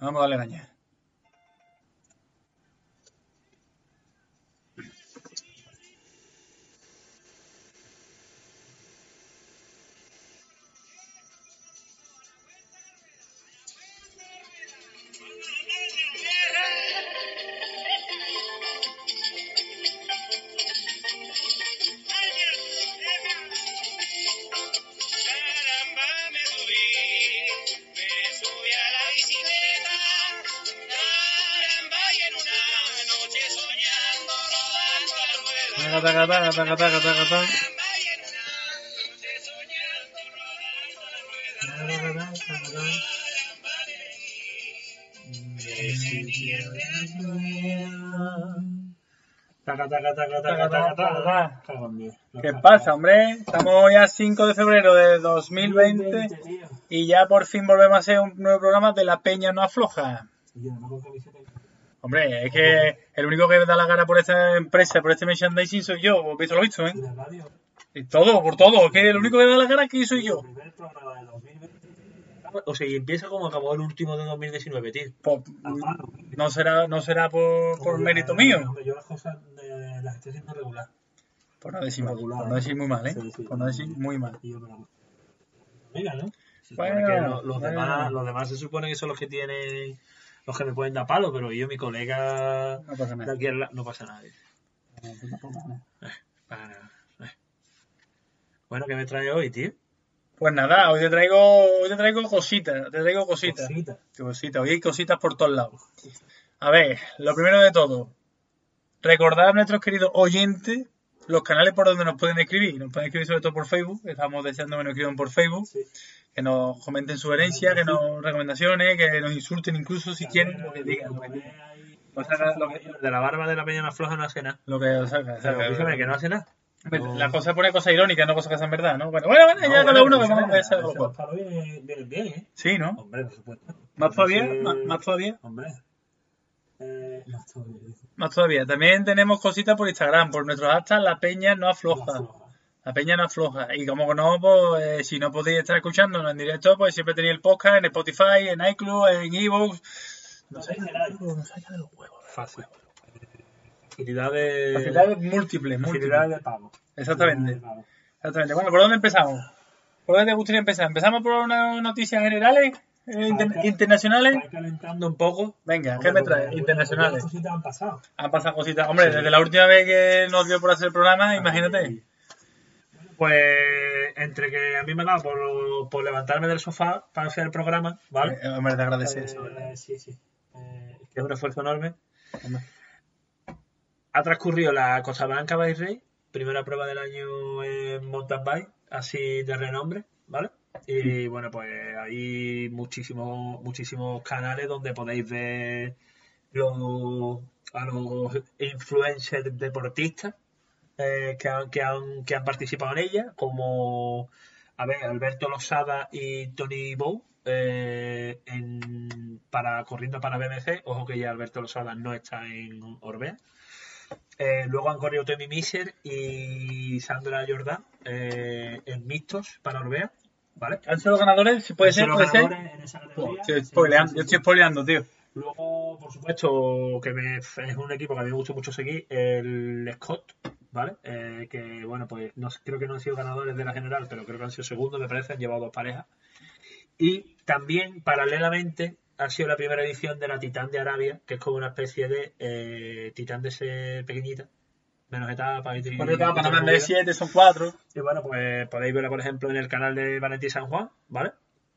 Vamos a darle caña. Taca, taca, taca, taca, ¿Qué pasa, hombre? Estamos ya 5 de febrero de 2020 tío. y ya por fin volvemos a hacer un nuevo programa de La Peña No Afloja. Yo no. Hombre, es que el único que da la cara por esta empresa, por este merchandising soy yo, vos visto lo visto, ¿eh? Y de radio. Y todo, por todo, es que el único que da la cara aquí soy yo. El primer programa de 2020. O sea, y empieza como acabó el último de 2019, tío. Pues, Al palo. no será, no será por, por mérito mío. Hombre, yo las cosas de, las estoy haciendo regular. Por no decir, Regular, por no decir muy mal, ¿eh? Sí, sí. Por no decir muy mal. Mira, ¿no? Bueno, los, bueno. demás, los demás se supone que son los que tienen. Los que me pueden dar palo, pero yo, mi colega. No pasa de nada. aquí al la- no pasa nada. Para nada. Eh. Bueno, ¿qué me trae hoy, tío? Pues nada, hoy te traigo, hoy te traigo cositas, te traigo cositas. Cosita. Cositas, hoy hay cositas por todos lados. A ver, lo primero de todo, recordar a nuestros queridos oyentes los canales por donde nos pueden escribir. Nos pueden escribir sobre todo por Facebook, estamos deseando que nos escriban por Facebook, Sí. que nos comenten sugerencias, que nos recomendaciones, que nos insulten incluso si quieren, lo que digan, lo que digan. O sea, lo que- de la barba de la peña floja no hace nada. Lo que os salga, Pero salga. escúchame, que no hace nada. La cosa pone cosas irónicas, no cosas que sean verdad, ¿no? Bueno, bueno, bueno, ya cada uno que vamos a hacer algo. vienen, vienen bien, ¿eh? Sí, ¿no? Hombre, por supuesto. Más todavía, No más, más todavía. Hombre. Eh, más todavía. dice. Más todavía. También tenemos cositas por Instagram, por nuestros hashtags La Peña no afloja. floja. La Peña no afloja. Y como no, pues eh, si no podéis estar escuchándonos en directo, pues siempre tenéis el podcast en Spotify, en iCloud, en Evox. No sé, Fácil. Facilidad de. Facilidades múltiples, Facilidad múltiples. de pago. Exactamente. De pago. Exactamente. Bueno, ¿por dónde empezamos? ¿Por dónde te gustaría empezar? ¿Empezamos por unas noticias generales? Inter- internacionales? Calentando un poco. Venga, ¿qué me traes? Internacionales. cositas han pasado. Han pasado cositas. Hombre, desde la última vez que nos dio por hacer el programa, imagínate. Pues entre que a mí me ha dado por, por levantarme del sofá para hacer el programa, ¿vale? Eh, Hombre, te agradece eso. Eh, sí, sí. Eh, que es un esfuerzo enorme. Hombre. Ha transcurrido la Costa Blanca Bike Race, primera prueba del año en mountain bike, así de renombre, ¿vale? Y bueno, pues hay muchísimos, muchísimos canales donde podéis ver a los influencers deportistas eh, que, han, que, han, que han participado en ella, como a ver, Alberto Losada y Tony Bow, eh, en, para, corriendo para BBC. Ojo que ya Alberto Losada no está en Orbea. Eh, luego han corrido Temi Miser y Sandra Jordán en mixtos para Orbea. ¿Vale? ¿Han sido ganadores? ¿Si puede ser? ¿Puede ser? ganadores en esa categoría. estoy spoileando, yo estoy spoileando, tío. Luego, por supuesto, que me, es un equipo que a mí me gusta mucho seguir, el Scott, ¿vale? Eh, que, bueno, pues no, creo que no han sido ganadores de la general, pero creo que han sido segundos, me parece, han llevado dos parejas. Y también, paralelamente, ha sido la primera edición de la Titán de Arabia, que es como una especie de eh, Titán de ser pequeñita, menos etapa y Cuatro etapas, nada más de siete, son cuatro, Y bueno, pues podéis verla, por ejemplo, en el canal de Valentín San Juan, ¿vale?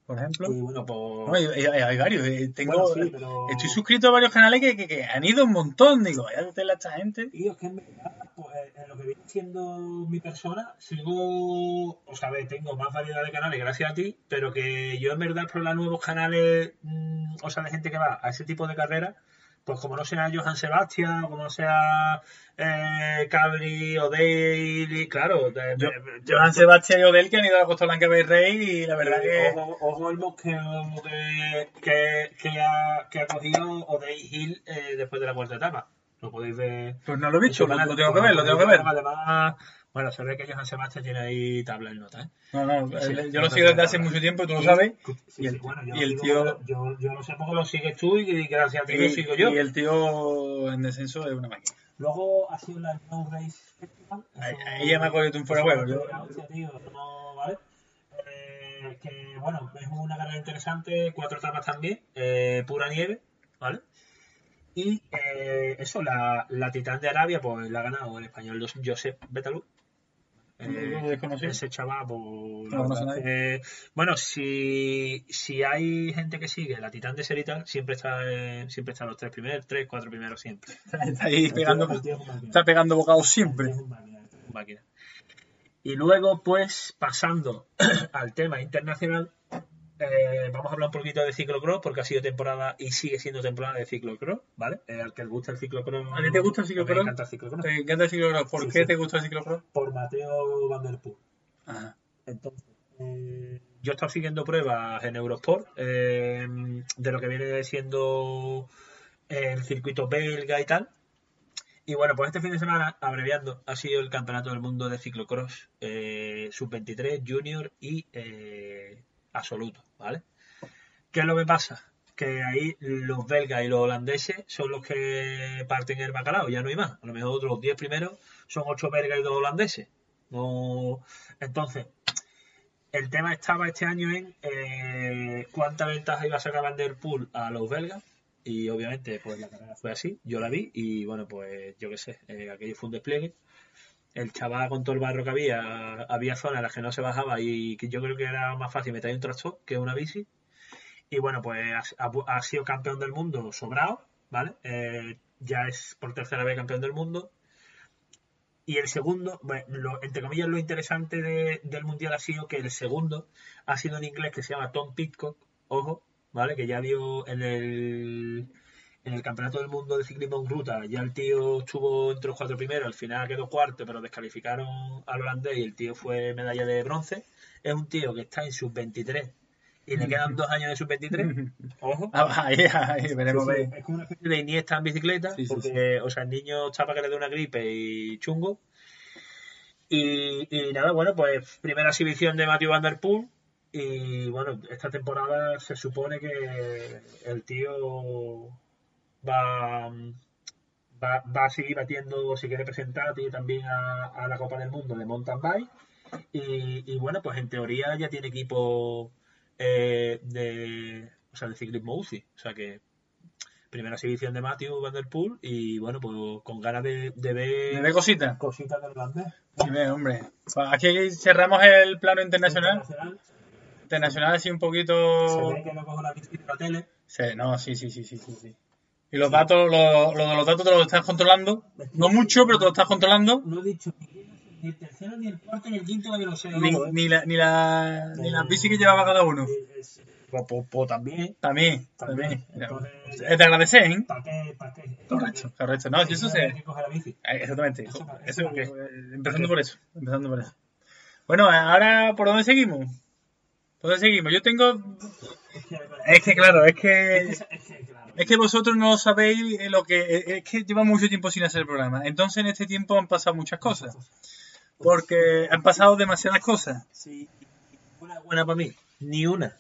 por ejemplo. Y bueno, pues... No, hay, hay- hay varios. eh, Tengo, Bueno, sí, pero- Estoy suscrito a varios canales que, que- que han ido un montón. Digo, vaya tela esta gente. Y es que en verdad, pues, en lo que viene siendo mi persona, sigo, o sea, a ver, tengo más variedad de canales gracias a ti, pero que yo en verdad explorar nuevos canales, mm, o sea, de gente que va a ese tipo de carreras, pues como no sea Johan Sebastian, o como no sea eh, Cabri o Dale, claro, de- de- de- Joan Sebastián y Odell que han ido a la Costa Blanca Bay Rey y la verdad que. ojo, ojo el mosqueo que, que, que ha, que ha cogido O'Day Hill eh, después de la cuarta etapa. Lo podéis ver. Pues no lo he visto, lo, lo tengo que ver, lo tengo que ver. Además, bueno, se ve que Johan Sebastián tiene ahí tabla en nota, ¿eh? No, no, Sí, él- sí, yo lo sigo desde hace mucho tiempo, tú lo sabes. Sí, y el- sí, bueno, yo y lo el sigo tío- Yo, yo lo sé porque lo sigues tú y gracias a ti lo sigo yo. y el tío en descenso es una máquina. Luego ha sido la No Race Festival. Ahí- ya me acuerdo de un fuera huevo, me yo- pega, hostia, tío, no, ¿vale? Eh, que bueno, es una carrera interesante, cuatro etapas también, eh, pura nieve, ¿vale? Y eh, eso, la, la Titán de Arabia, pues la ha ganado el español Josep Betalú. ¿Lo desconocías? ese chaval, pues, No que- bueno, si, si hay gente que sigue la Titán de Serital, siempre está, eh, siempre están los tres primeros, tres, cuatro primeros siempre. Está ahí pegando, tío está pegando bocados siempre. Y luego, pues, pasando al tema internacional, eh, vamos a hablar un poquito de ciclocross, porque ha sido temporada y sigue siendo temporada de ciclocross, ¿vale? Eh, al que le gusta el ciclocross. ¿A ti te gusta el ciclocross? Me encanta el ciclocross. ¿Te encanta el ciclocross? ¿Por Sí, qué sí. te gusta el ciclocross? Por Mateo Van Der Poel. Ajá. Entonces, eh, yo he estado siguiendo pruebas en Eurosport de lo que viene siendo el circuito belga y tal. Y bueno, pues este fin de semana, abreviando, ha sido el Campeonato del Mundo de Ciclocross eh, Sub-23, Junior y eh, Absoluto, ¿vale? ¿Qué es lo que pasa? Que ahí los belgas y los holandeses son los que parten el bacalao, ya no hay más. A lo mejor los 10 primeros son 8 belgas y 2 holandeses. No... Entonces, el tema estaba este año en eh, cuánta ventaja iba a sacar Van Der Poel a los belgas. Y obviamente, pues la carrera fue así. Yo la vi y bueno, pues yo qué sé, eh, aquello fue un despliegue. El chaval con todo el barro que había, había zonas en las que no se bajaba y que yo creo que era más fácil meter un tractor que una bici. Y bueno, pues ha, sido campeón del mundo sobrado, ¿vale? Eh, ya es por tercera vez campeón del mundo. Y el segundo, bueno, entre comillas, lo interesante de- del mundial ha sido que el segundo ha sido un inglés que se llama Tom Pitcock, ojo, ¿vale? Que ya dio en el, en el campeonato del mundo de ciclismo en ruta, ya el tío estuvo entre los cuatro primeros, al final quedó cuarto, pero descalificaron al holandés y el tío fue medalla de bronce. Es un tío que está en sub 23 y le quedan dos años de sub 23, ojo. Ah, Ahí, ahí, veremos. Sí. Es como una especie de Iniesta en bicicleta, Sí, sí, porque, o sea, el niño está para que le dé una gripe y chungo. Y, y nada, bueno, pues primera exhibición de Matthew Van Der Poel. Y bueno, esta temporada se supone que el tío va, va, va a seguir batiendo, si quiere presentar, también a, a la Copa del Mundo de mountain bike. Y, y bueno, pues en teoría ya tiene equipo eh, de, o sea, de ciclismo UCI. O sea que primera exhibición de Matthew Van Der Poel y bueno, pues con ganas de, de ver ¿Me ve cositas? cositas del holandés. Sí, hombre. Pues Aquí cerramos el plano internacional. Internacional. Internacional así un Se poquito... ve que no cojo la de la tele. Sí, no, sí, sí, sí, sí, sí, sí. Y los datos, lo, lo de los datos te los estás controlando. No mucho, pero te los estás controlando. No he dicho ni, ni el tercero, ni el cuarto, ni el quinto, todavía no sé. Ni, ni, la, ni, la, ni las bici que llevaba cada uno. Es- Pues, pues- pues también. También, También. Es de agradecer, ¿eh? ¿Para qué? ¿Para qué? Correcto, correcto. No, si eso se... la. Eh, Exactamente. Eso empezando por eso. Empezando por eso. Bueno, ahora, ¿por dónde seguimos? ¿Por dónde seguimos? Yo tengo... Es que, claro, es que... es que, vosotros no sabéis eh, lo que... eh, Es que lleva mucho tiempo sin hacer el programa. Entonces, en este tiempo han pasado muchas cosas. Porque han pasado demasiadas cosas. Sí. Una buena para mí. Ni una.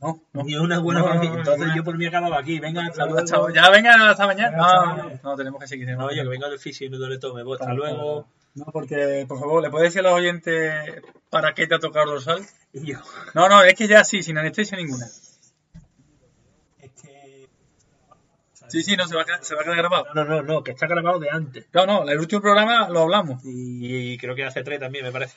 No, no. Ni una buena No, para mí. no, no, Entonces no. yo por mí acababa aquí. Venga, hasta luego. Chao, Ya venga hasta mañana. No, no, no, tenemos que seguir. No, oye, que venga del fisio y me duele todo. Me voy. Hasta luego. No, porque, por favor, ¿le puedes decir a los oyentes para qué te ha tocado el dorsal? Y yo. No, no, es que ya sí, sin anestesia ninguna. Es que. Sí, sí, no, se va a quedar, se va a quedar grabado. No, no, no, que está grabado de antes. No, no, el último programa lo hablamos. Y creo que hace tres también, me parece.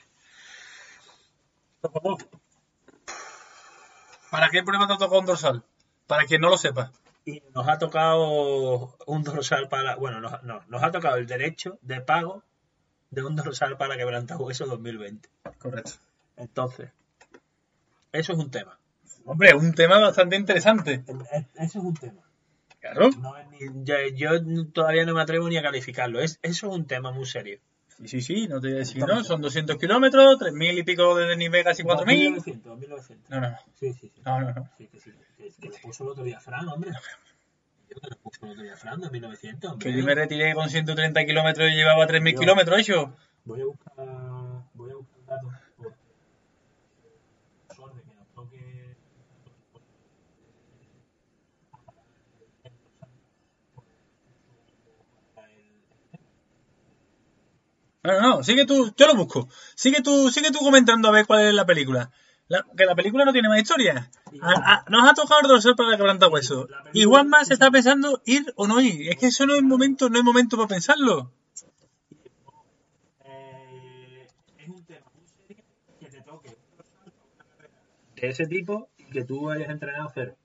¿Para qué prueba te tocado un dorsal? Para quien no lo sepa. Y nos ha tocado un dorsal para. Bueno, nos, no, nos ha tocado el derecho de pago de un dorsal para quebrantar hueso 2020. Correcto. Entonces, eso es un tema. Hombre, un tema bastante interesante. Eso es un tema. Claro. No yo, yo todavía no me atrevo ni a calificarlo. Es, eso es un tema muy serio. Sí, sí, sí, no te voy a decir, ¿no? Son 200 kilómetros, 3.000 y pico desde Nivel, casi 4.000. 2900, 2900. No, no, no. Sí, sí, sí. No, no, no. Sí, que sí. Que, que lo puso el otro día Fran, hombre. Yo que lo puso el otro día Fernando en 1900. Que hombre. yo me retiré con 130 kilómetros y llevaba 3.000 Yo- kilómetros hecho. Voy a buscar, voy a buscar datos. porque suerte que nos toque. No, no, no, sigue tú, yo lo busco. Sigue tú, sigue tú comentando a ver cuál es la película. La- que la película no tiene más historia. A- a- nos ha tocado el dorsal para quebrantar hueso. Y Juanma se está pensando ir o no ir. Es que eso no es momento, no es momento para pensarlo. Eh, es un tema que te toque de ese tipo y que tú hayas entrenado cero.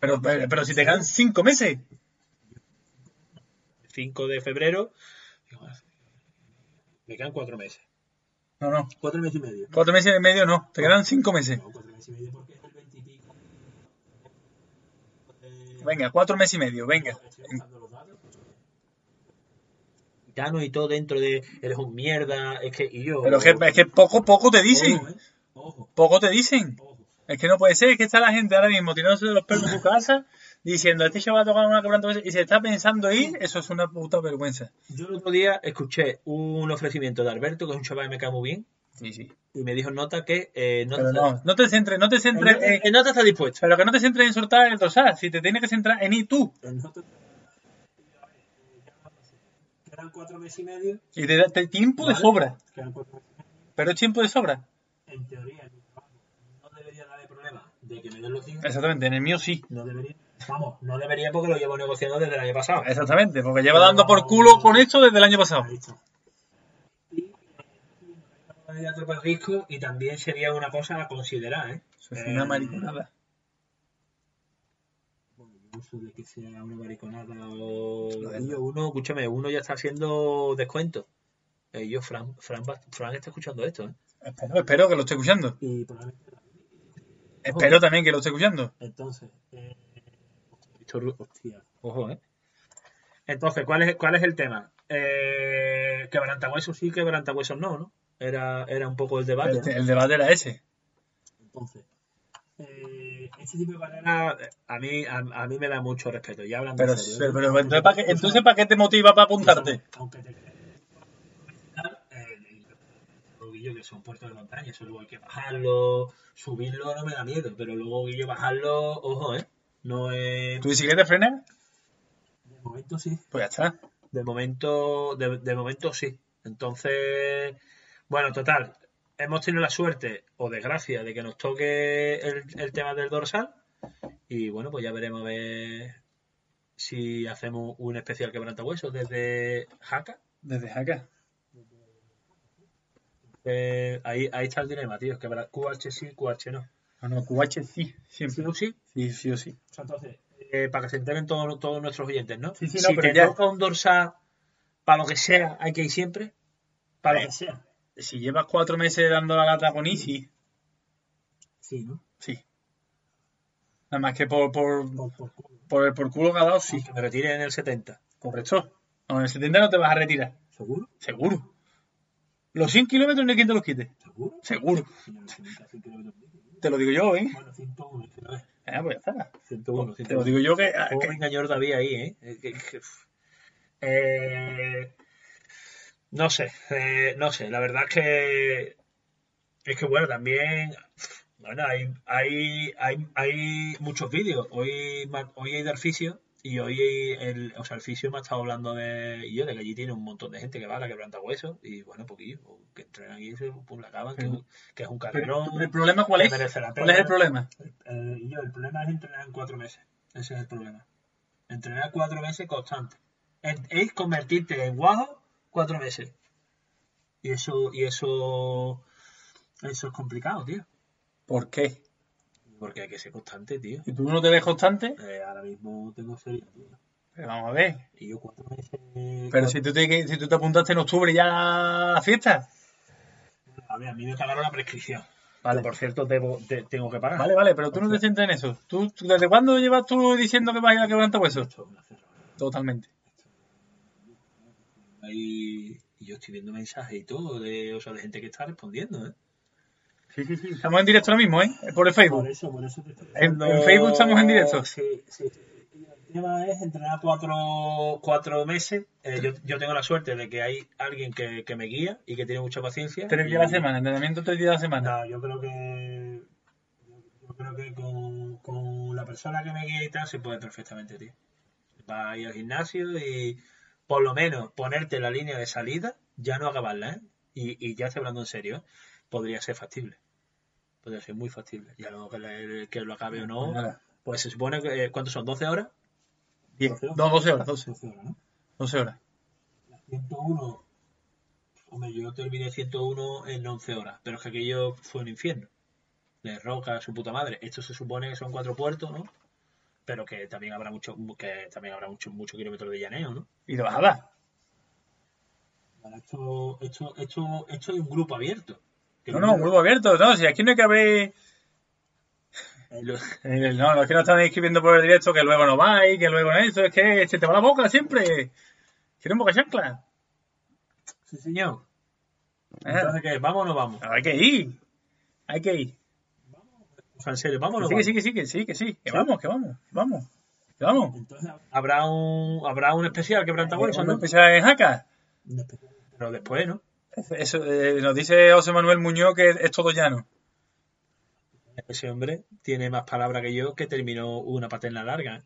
Pero, pero, pero si te quedan cinco meses. 5 de febrero. Me quedan cuatro meses. No, no. Cuatro meses y medio. Cuatro meses y medio no. Te quedan cinco meses. No, cuatro meses y medio porque es el 20 y pico. Eh, Venga, cuatro meses y medio, venga. Gano y todo dentro de eres un mierda, es que y yo. Pero es que, es que poco, poco te dicen. Ojo, eh, ojo, Poco te dicen. ojo. Es que no puede ser, es que está la gente ahora mismo tirándose de los pelos en su casa diciendo este chaval va a tocar una quebranta y se está pensando ir, eso es una puta vergüenza. Yo el otro día escuché un ofrecimiento de Alberto, que es un chaval que me cae muy bien, Sí, sí. y me dijo nota que eh, no, Pero está- no, no te centres, no te centres en, en, en nota está dispuesto. pero que no te centres en soltar el dorsal, si te tienes que centrar en ir tú. Quedan cuatro meses y medio. Y te da te- tiempo de sobra, Quedan cuatro meses y medio. pero es tiempo de sobra. En teoría, no debería darle problema de que me den los días. Exactamente, en el mío sí. No debería. Vamos, no debería porque lo llevo negociando desde el año pasado. Exactamente, porque lleva dando por culo con esto desde el año pasado. Y también sería una cosa a considerar, ¿eh? Eso es una mariconada. Bueno, eso de que sea una mariconada o... Yo, uno, escúchame, uno ya está haciendo descuento. Eh, yo, Fran, Fran, Fran está escuchando esto, ¿eh? Espero, espero que lo esté escuchando. Y probablemente... Espero también que lo esté escuchando. Entonces, eh, Hostia, ojo, ¿eh? Entonces, ¿cuál es, cuál es el tema? Eh, quebrantahuesos sí, quebrantahuesos no, ¿no? Era, era un poco el debate. El, ¿no? el debate era ese. Entonces, eh, este tipo de carrera a mí, a, a mí me da mucho respeto. Ya hablando Pero, serio, pero, ¿eh? pero, entonces, ¿para qué, entonces, ¿para qué te motiva para apuntarte? Aunque te eh, que son puertos de montaña, eso luego hay que bajarlo, subirlo no me da miedo, pero luego guillo bajarlo, ojo, ¿eh? No es... ¿Tu bicicleta frena? De momento sí. Pues ya está. De momento, de, de momento sí. Entonces, bueno, total, hemos tenido la suerte o desgracia de que nos toque el, el tema del dorsal y bueno, pues ya veremos a ver si hacemos un especial quebrantahuesos desde Jaca. Desde acá. Eh, ahí, ahí está el dilema, tío, que QH sí, QH no. No, no, QH sí, ¿Sí siempre. o sí? Sí, sí o sí. O sea, entonces, eh, para que se enteren todos, todos nuestros oyentes, ¿no? Sí, sí, no, si pero te ya- toca un dorsal, para lo que sea, hay que ir siempre. Para lo que sea. Si llevas cuatro meses dando la lata con Easy, Sí, ¿no? sí. Nada más que por, por, Por, por culo. por el por culo que ha dado, sí. Que me retire en el 70. Correcto. No, en el 70 no te vas a retirar. ¿Seguro? Seguro. Los 100 kilómetros no hay quien te los quite. ¿Seguro? Seguro. Te lo digo yo, ¿eh? Bueno, 101, que no es. Ah, pues ya está. 101, Te lo digo yo que... ¿Cómo que- me engañó David ahí, eh? Eh, que- que- eh, no sé, eh, no sé, la verdad es que es que bueno, también bueno, hay, hay, hay, hay muchos vídeos. Hoy, hoy hay del fisio y hoy el, o sea, el fisio me ha estado hablando de, y yo, de que allí tiene un montón de gente que va a la quebranta huesos y bueno, poquillo, que entrenan y se pum, la acaban, que, que es un carrerón. ¿El problema cuál es? ¿Cuál es el problema? Y yo, el problema es entrenar en cuatro meses. Ese es el problema. Entrenar cuatro meses constante. Es, es convertirte en guajo cuatro meses. Y eso, y eso, eso es complicado, tío. ¿Por qué? Porque hay que ser constante, tío. Si tú no te ves constante, Eh, ahora mismo tengo serio, tío. pues vamos a ver. Y yo cuatro meses. Pero cuatro- si tú, te, si tú te apuntaste en octubre ya a la fiesta. A ver, a mí me pagaron la prescripción. Vale. Por cierto, debo, te- tengo que pagar. Vale, vale, pero tú no te sientes en eso. ¿Tú, tú- ¿Desde cuándo llevas tú diciendo que vas a ir a quebrantar huesos? Totalmente. Ahí- y yo estoy viendo mensajes y todo, de, o sea, de gente que está respondiendo, ¿eh? Sí, sí, sí. Estamos en directo ahora mismo, ¿eh? Por el Facebook. Por eso, por eso te estoy En- en Facebook estamos en directo. Sí, el tema es entrenar cuatro, cuatro meses. Eh, yo, yo tengo la suerte de que hay alguien que, que me guía y que tiene mucha paciencia. Tres días a la semana, entrenamiento tres días a la semana. No, yo creo que. Yo creo que con, con la persona que me guía y tal se puede perfectamente, tío. Va a ir al gimnasio y por lo menos ponerte la línea de salida, ya no acabarla, ¿eh? Y, y ya estoy hablando en serio, ¿eh? podría ser factible. Podría ser muy factible. Ya luego que, le- que lo acabe o no, Nada. pues se supone que. eh, ¿Cuántos son? ¿12 horas? Diez. ¿Doce horas? No, 12 horas, 12, 12 horas, ¿no? 12 horas. 101. Hombre, yo terminé 101 en 11 horas, pero es que aquello fue un infierno. De roca, su puta madre. Esto se supone que son cuatro puertos, ¿no? Pero que también habrá mucho, que también habrá mucho, mucho kilómetros de llaneo, ¿no? Y de bajada. Esto, esto, esto, esto es un grupo abierto. No, no, grupo abierto. No, si aquí no hay que eh, Eh, No, los que no están escribiendo por el directo que luego no vais, que luego no eso, es que se te va la boca siempre. ¿Quieres boca chancla? Sí, señor. Eh, Entonces, ¿qué? ¿Vamos o no vamos? hay que ir. Hay que ir. O sea, en serio, ¿vamos o no Sí, que vamos? sí, que sí, que sí, que sí. Que vamos, que vamos, que vamos. Que vamos. Entonces, habrá un, habrá un especial que Branta Wilson, Vamos a ¿no? empezar en Jaca. Un especial. Pero después, ¿no? Eso, eh, nos dice José Manuel Muñoz que es todo llano. Ese hombre tiene más palabra que yo que terminó una paterna larga.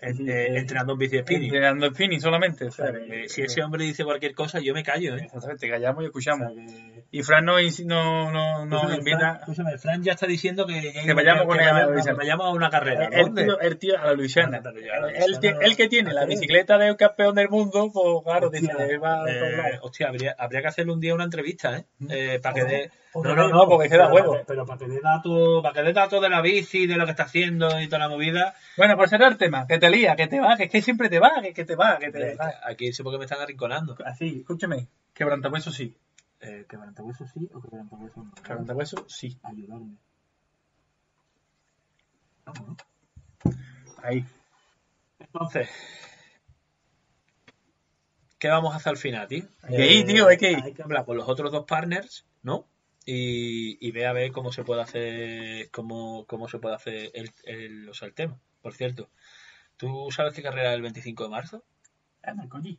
¿Eh? En- entrenando en bici spinning. Entrenando spinning solamente. o sea, que si ese hombre dice cualquier cosa, yo me callo, ¿eh? Exactamente, callamos y escuchamos. O sea, que- Y Fran insi- no, no, nos Escúchame, invita. Fran, escúchame, Fran ya está diciendo que, Que vayamos con él a vayamos- una carrera. El ¿Dónde? tío, el tío a la Luisiana. A la Luisiana. El, que- el que tiene la bicicleta del campeón del mundo, pues claro, dice, Hostia, va a eh, hostia, habría, habría que hacerle un día una entrevista, ¿eh? Eh, para que dé... No, no, no, porque queda pero huevo. Pero para que dé datos para que dé datos de la bici, de lo que está haciendo y toda la movida. Bueno, por cerrar el tema, que te lía, que te va, que es que siempre te va, que, que te va, que te Eh, va. Aquí sé por qué me están arrinconando. Así, escúchame, quebrantahueso sí. Eh, ¿Quebrantahueso sí o quebrantahueso no? Quebrantahueso sí. Ayudarme. Ahí. Entonces, ¿qué vamos a hacer al final, tío? Hay que ir, tío, hay que ir. Hay que hablar con los otros dos partners, ¿no? Y, y ver a ver cómo se puede hacer, cómo, cómo se puede hacer el, el, o sea, el tema. Por cierto, ¿tú sabes qué carrera es el 25 de marzo? Anda, coño.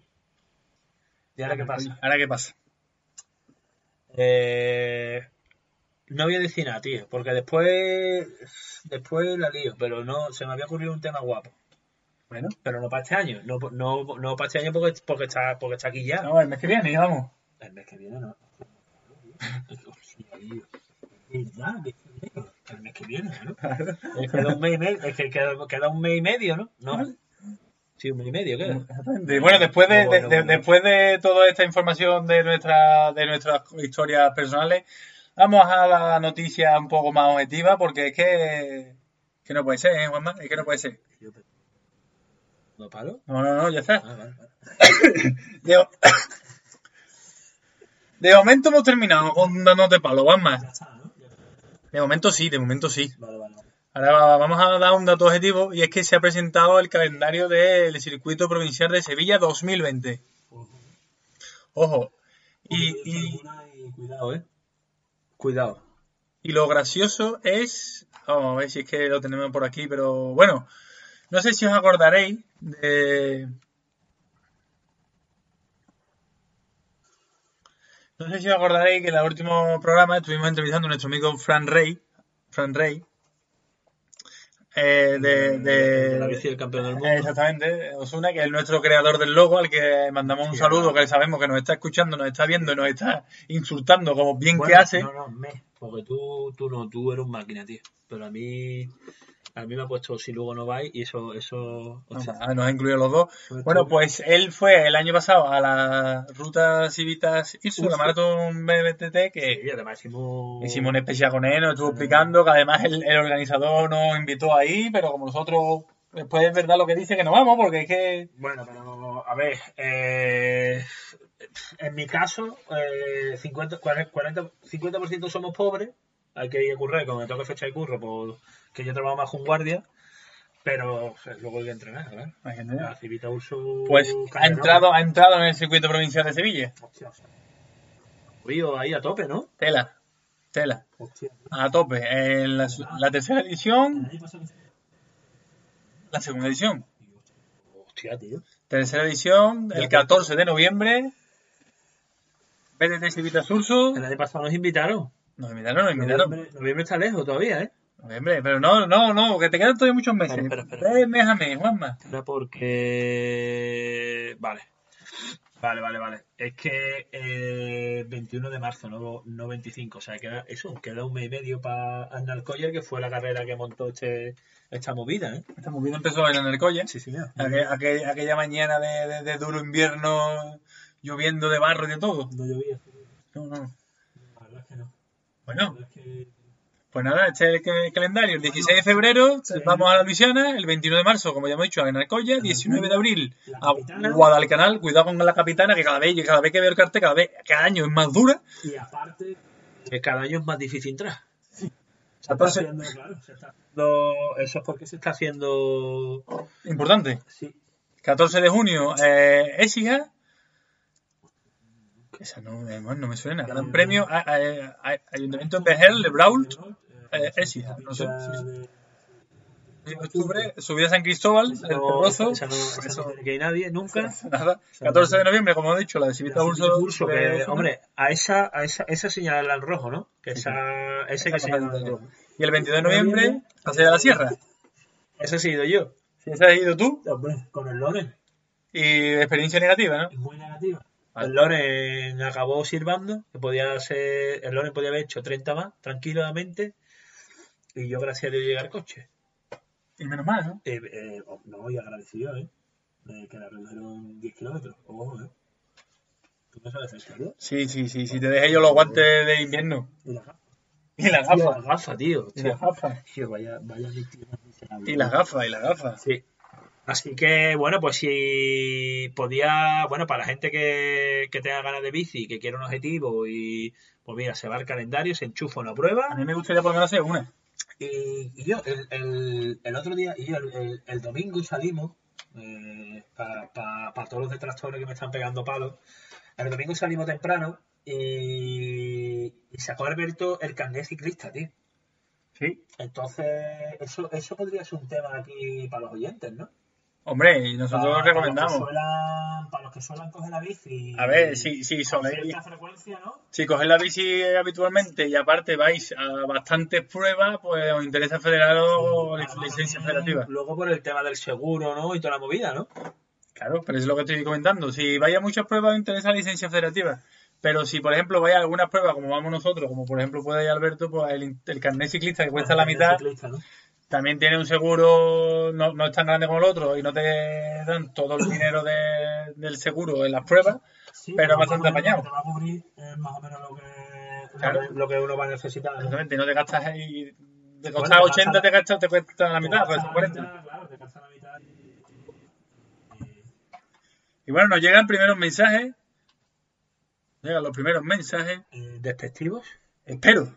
¿Y ahora qué pasa? Ahora qué pasa. Eh, no voy a decir nada, tío, porque después, después la lío, pero no, se me había ocurrido un tema guapo. Bueno, Pero no para este año, no, no, no para este año porque, porque, está, porque está aquí ya. no, el mes que viene, vamos. El mes que viene no. Verdad, el mes que viene, ¿no? Queda un mes y medio, es que queda, queda un mes y medio, ¿no? No. Sí, un mes y medio. Exactamente. Bueno, después de, de- bueno. después de toda esta información de, nuestra, de nuestras historias personales, vamos a la noticia un poco más objetiva, porque es que, que no puede ser, ¿eh, Juanma? Es que no puede ser. ¿No paro? No, no, no, ya está. Ah, vale, vale. De, momento hemos terminado con danos de palo. Ya está. De momento sí, de momento sí. Ahora va- vamos a dar un dato objetivo y es que se ha presentado el calendario del Circuito Provincial de Sevilla 2020. Ojo. Y, y cuidado, ¿eh? Cuidado. y lo gracioso es... Vamos a ver si es que lo tenemos por aquí, pero bueno. No sé si os acordaréis de... No sé si os acordaréis que en el último programa estuvimos entrevistando a nuestro amigo Fran Rey. Fran Rey. eh, de, de la bici del campeón del mundo. Exactamente, Osuna, que es nuestro creador del logo, al que mandamos un Sí, saludo, que sabemos que nos está escuchando, nos está viendo y nos está insultando como bien Bueno, que hace. No, no, me. Porque tú, tú no, tú eres un máquina, tío. Pero a mí, a mí me ha puesto si luego no vais y eso, eso. Ah, nos ha incluido los dos. Sobre Bueno, pues él fue el año pasado a la ruta Civitas la Ursu. maratón BBTT, que Sí, además hicimos. hicimos un especial con él, nos estuvo explicando que además el, el organizador nos invitó ahí, pero como nosotros, después es verdad lo que dice que no vamos, porque es que... Bueno, pero a ver, eh, en mi caso, eh, 50, 40, 50% somos pobres, hay que ir a currar, como me toca fecha de curro, pues, que yo trabajo más con guardia, pero o sea, luego hay que entrenar, ¿verdad? La Civita Urso. Pues ha entrado, ha entrado en el circuito provincial de Sevilla. Hostia, hostia. Río ahí a tope, ¿no? Tela, tela, Hostia. a tope. En la, la tercera edición, la segunda edición. Hostia, tío. Tercera edición, el 14 de noviembre. BTT Civita Surso. El año pasado nos invitaron. Nos invitaron. Noviembre, noviembre está lejos todavía, ¿eh? Noviembre, pero no, no, no, que te quedan todavía muchos meses. Espera, espera, espera. Tres meses a mes, Juanma. Era porque... Vale. Vale, vale, vale. Es que eh, 21 de marzo, no, no 25. O sea, queda eso, queda un mes y medio para Arnald Coller, que fue la carrera que montó este, esta movida, ¿eh? Esta movida empezó en el colle. Sí, señor. Aquella, aquella- aquella mañana de, de- de duro invierno, lloviendo de barro y de todo. No llovía. No, no. La verdad es que no. La Bueno, pues nada, este es el calendario. El 16 de febrero vamos a la Luisiana, el 29 de marzo, como ya hemos dicho, a Narcoya, 19 de abril a. Guadalcanal, cuidado con la capitana, que cada vez, cada vez que veo el cartel, cada vez, cada año es más dura. Y aparte, que cada año es más difícil entrar. Se está Entonces- haciendo, claro, se está haciendo... Eso es porque se está haciendo... Importante. Sí. 14 de junio, eh, Écija. Esa no, no me suena. Gran premio, a- a- a- Ayuntamiento de Hell, de Brault, eh, Écija. No sé. sí, sí. En octubre, subida a San Cristóbal, el. Esa no, esa no Eso, tiene que ir nadie, nunca. nada. 14 de noviembre, como he dicho, la de Civita Urso. Curso, de que, hombre, a esa, a esa, esa señala en rojo, ¿no? Que esa, ese que Esa señala de rojo. Y el 22 de noviembre, Paseo de la Sierra. Ese he sido yo. Ese has ido tú, Hombre, con el Loren. y experiencia negativa, ¿no? Es muy negativa. Vale. El Loren acabó sirvando, que podía ser, el Loren podía haber hecho 30 más, tranquilamente, y yo gracias a Dios llegué al coche. Y menos mal, ¿no? Eh, eh, oh, no, y agradecido, ¿eh? Eh, que la redujeron 10 kilómetros. Ojo, ¿eh? ¿Tú no sabes historia? Sí, sí, sí. Si te dejé yo los guantes de invierno. Y la gafa. Y las Tío, gafas. la gafa, tío. Y las gafas. Tío, vaya, vaya. Y las gafas, y las gafas. Sí. Así que, bueno, pues si podía, bueno, para la gente que, que tenga ganas de bici, que quiera un objetivo y, pues mira, se va al calendario, se enchufa una A prueba mí me gustaría por lo menos hacer una. y, y yo, el, el, el otro día, y yo, el, el- el domingo salimos, eh, para, para, para todos los detractores que me están pegando palos, el domingo salimos temprano y, y sacó Alberto el carnet ciclista, tío. Sí. Entonces, eso, eso podría ser un tema aquí para los oyentes, ¿no? Hombre, y nosotros Para- recomendamos. Para los, que suelan, para los que suelan coger la bici. A ver, si, si, con soléis- si cogéis la bici habitualmente y aparte vais a bastantes pruebas, pues os interesa federaros Para licencia federativa. Luego por el tema del seguro, ¿no? Y toda la movida, ¿no? Claro, pero es lo que estoy comentando. Si vais a muchas pruebas, os interesa la licencia federativa. Pero si, por ejemplo, vais a algunas pruebas, como vamos nosotros, como por ejemplo puede ir Alberto, pues el, el carnet ciclista que cuesta la mitad, Ciclista, ¿no? También tiene un seguro, no, no es tan grande como el otro, y no te dan todo el dinero de- del seguro en las pruebas. Sí, Pero más bastante apañado. Te va a cubrir es más o menos lo que, Claro. lo, que- uno va a necesitar. Exactamente, y no te gastas ahí. De Bueno, costar te 80, gasta- te gastas, te cuesta la mitad, Te pues gasta son la 40. mitad, Claro, te gasta la mitad. y- y- Y bueno, nos llegan primeros mensajes. Llegan los primeros mensajes. eh, ¿Despectivos? Espero.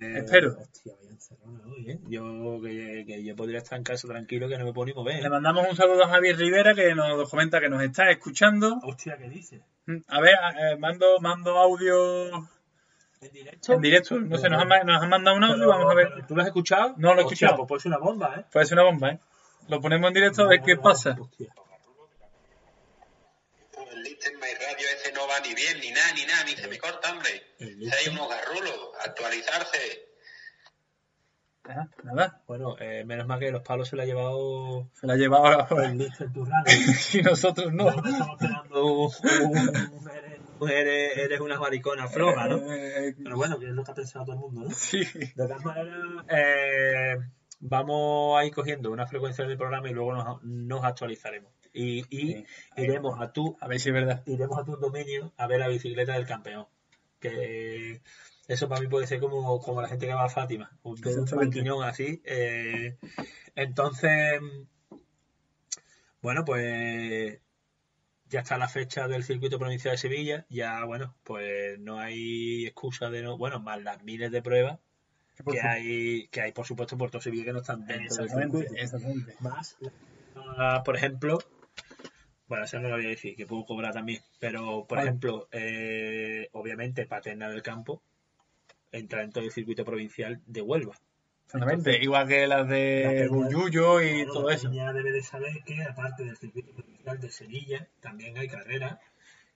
Eh, Espero. Hostia, hoy, ¿eh? Yo, que, que yo podría estar en casa tranquilo que no me puedo ni mover. Le mandamos un saludo a Javier Rivera que nos comenta que nos está escuchando. Hostia, ¿qué dices? A ver, eh, mando, mando audio ¿En directo? en directo. No sé, nos han, nos han mandado un audio. Vamos a ver. ¿Tú lo has escuchado? No lo he Hostia, escuchado. Pues puede ser una bomba, ¿eh? Puede ser una bomba, ¿eh? Lo ponemos en directo a ver qué pasa. Hostia. El Listen My Radio ese no va ni bien, ni nada, ni nada, ni se me corta, hombre. Hay unos garrulos, actualizarse. Ajá, Nada, Bueno, eh, menos mal que los palos se lo ha llevado se la ha llevado el listo en tu radio. y nosotros no. Nosotros estamos esperando un, un- eres, eres, eres una maricona floja, ¿no? Eh, Pero bueno, que es lo que ha pensado todo el mundo, ¿no? sí. De todas maneras, eh, vamos a ir cogiendo una frecuencia del programa y luego nos, nos actualizaremos. Y, y Sí. iremos a tu A ver si es verdad. iremos a tu dominio a ver la bicicleta del campeón. Que eso para mí puede ser como, como la gente que va a Fátima, un, un así. eh, entonces, bueno, pues ya está la fecha del circuito provincial de Sevilla. Ya, bueno, pues no hay excusa de no, bueno, más las miles de pruebas que hay, que hay por supuesto por todo Sevilla que no están dentro del Exactamente, circuito exactamente. más por ejemplo bueno eso no lo voy a decir que puedo cobrar también pero por Vale. ejemplo eh, obviamente Paterna del Campo entra en todo el circuito provincial de Huelva Exactamente, igual que las La de Bulluyo y Claro, todo la eso. peña debe de saber que aparte del circuito provincial de Sevilla, también hay carreras